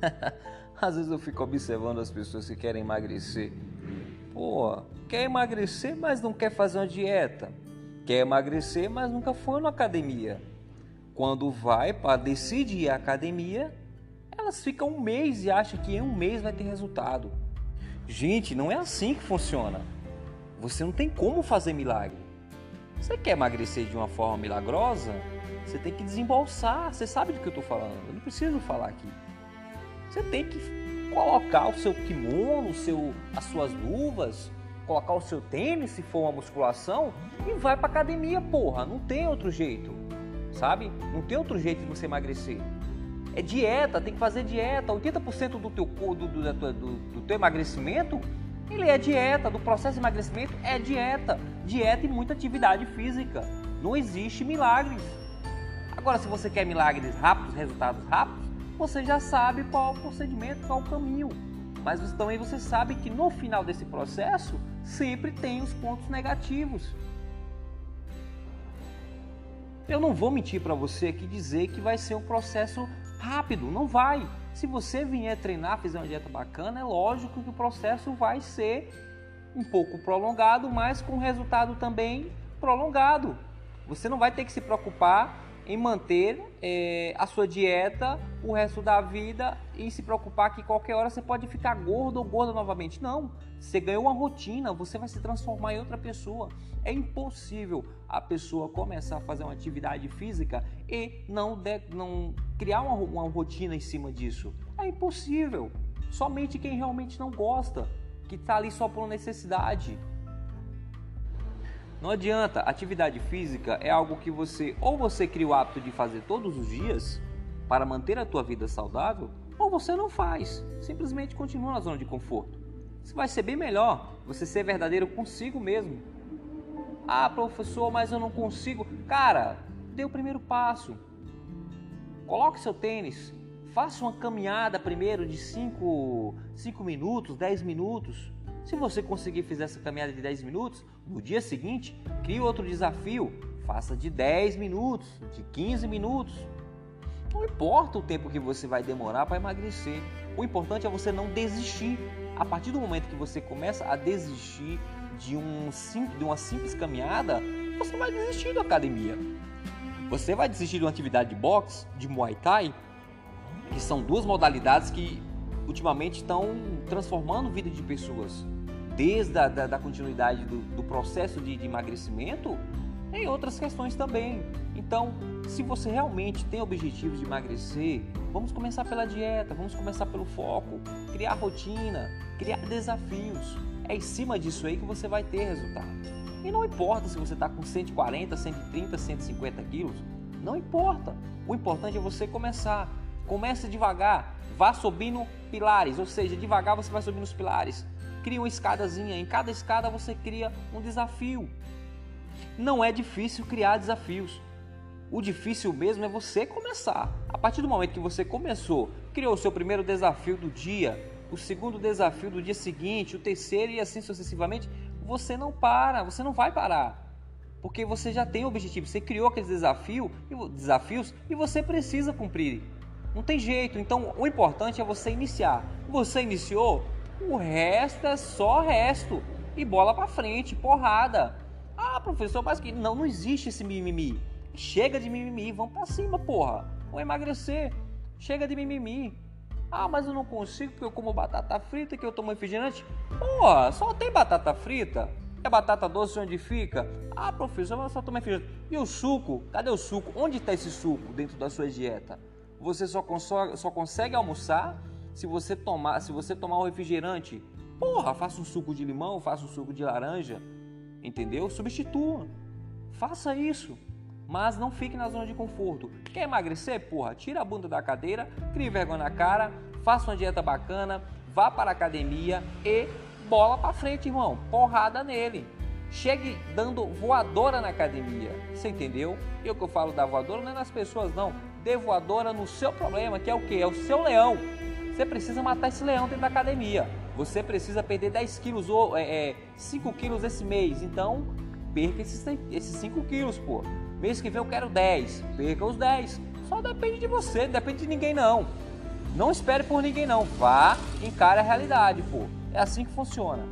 Às vezes eu fico observando as pessoas que querem emagrecer. Pô, quer emagrecer, mas não quer fazer uma dieta. Quer emagrecer, mas nunca foi na academia. Quando vai para decidir ir à academia, elas ficam um mês e acham que em um mês vai ter resultado. Gente, não é assim que funciona. Você não tem como fazer milagre. Você quer emagrecer de uma forma milagrosa? Você tem que desembolsar. Você sabe do que eu estou falando. Eu não preciso falar aqui. Você tem que colocar o seu kimono, o seu, as suas luvas, colocar o seu tênis se for uma musculação e vai para academia, porra. Não tem outro jeito, sabe? Não tem outro jeito de você emagrecer. É dieta, tem que fazer dieta. 80% do teu, do, do, do, do teu emagrecimento ele é dieta, do processo de emagrecimento é dieta. Dieta e muita atividade física. Não existe milagres. Agora, se você quer milagres rápidos, resultados rápidos, você já sabe qual é o procedimento, qual é o caminho. Mas também você sabe que no final desse processo sempre tem os pontos negativos. Eu não vou mentir para você aqui dizer que vai ser um processo rápido, não vai. Se você vier treinar, fizer uma dieta bacana, é lógico que o processo vai ser um pouco prolongado, mas com resultado também prolongado. Você não vai ter que se preocupar em manter é, a sua dieta o resto da vida e se preocupar que qualquer hora você pode ficar gordo ou gorda novamente. Não, você ganhou uma rotina, você vai se transformar em outra pessoa. É impossível a pessoa começar a fazer uma atividade física e não, de, não criar uma, uma rotina em cima disso. É impossível. Somente quem realmente não gosta, que está ali só por necessidade. Não adianta, atividade física é algo que você ou você cria o hábito de fazer todos os dias para manter a tua vida saudável, ou você não faz, simplesmente continua na zona de conforto. Isso vai ser bem melhor você ser verdadeiro consigo mesmo. Ah, professor, mas eu não consigo. Cara, dê o primeiro passo. Coloque seu tênis, faça uma caminhada primeiro de 5 minutos, 10 minutos se você conseguir fazer essa caminhada de 10 minutos, no dia seguinte, crie outro desafio. Faça de 10 minutos, de 15 minutos. Não importa o tempo que você vai demorar para emagrecer. O importante é você não desistir. A partir do momento que você começa a desistir de, um, de uma simples caminhada, você vai desistir da academia. Você vai desistir de uma atividade de boxe, de muay thai, que são duas modalidades que ultimamente estão transformando a vida de pessoas, desde a da, da continuidade do, do processo de, de emagrecimento, em outras questões também. Então, se você realmente tem objetivos de emagrecer, vamos começar pela dieta, vamos começar pelo foco, criar rotina, criar desafios. É em cima disso aí que você vai ter resultado. E não importa se você está com 140, 130, 150 quilos, não importa. O importante é você começar. Comece devagar, vá subindo pilares, ou seja, devagar você vai subindo os pilares. Cria uma escadazinha, em cada escada você cria um desafio. Não é difícil criar desafios. O difícil mesmo é você começar. A partir do momento que você começou, criou o seu primeiro desafio do dia, o segundo desafio do dia seguinte, o terceiro e assim sucessivamente, você não para, você não vai parar. Porque você já tem o objetivo, você criou aqueles desafio, desafios e você precisa cumprir. Não tem jeito. Então, o importante é você iniciar. Você iniciou, o resto é só resto. E bola para frente, porrada. Ah, professor, mas que não, não existe esse mimimi. Chega de mimimi, vamos para cima, porra. Vou emagrecer. Chega de mimimi. Ah, mas eu não consigo porque eu como batata frita que eu tomo refrigerante. Porra, só tem batata frita. É batata doce onde fica? Ah, professor, eu só tomo refrigerante. E o suco? Cadê o suco? Onde está esse suco dentro da sua dieta? Você só consegue, só consegue almoçar se você tomar, se você tomar um refrigerante. Porra, faça um suco de limão, faça um suco de laranja, entendeu? Substitua. Faça isso. Mas não fique na zona de conforto. Quer emagrecer? Porra, tira a bunda da cadeira, crie vergonha na cara, faça uma dieta bacana, vá para a academia e bola para frente, irmão. Porrada nele. Chegue dando voadora na academia. Você entendeu? E o que eu falo da voadora não é nas pessoas, não dê voadora no seu problema, que é o que? É o seu leão. Você precisa matar esse leão dentro da academia. Você precisa perder 10 quilos ou é, é, 5 quilos esse mês. Então, perca esses, esses 5 quilos, pô. Mês que vem eu quero 10. Perca os 10. Só depende de você, depende de ninguém não. Não espere por ninguém não, vá, encare a realidade, pô. É assim que funciona.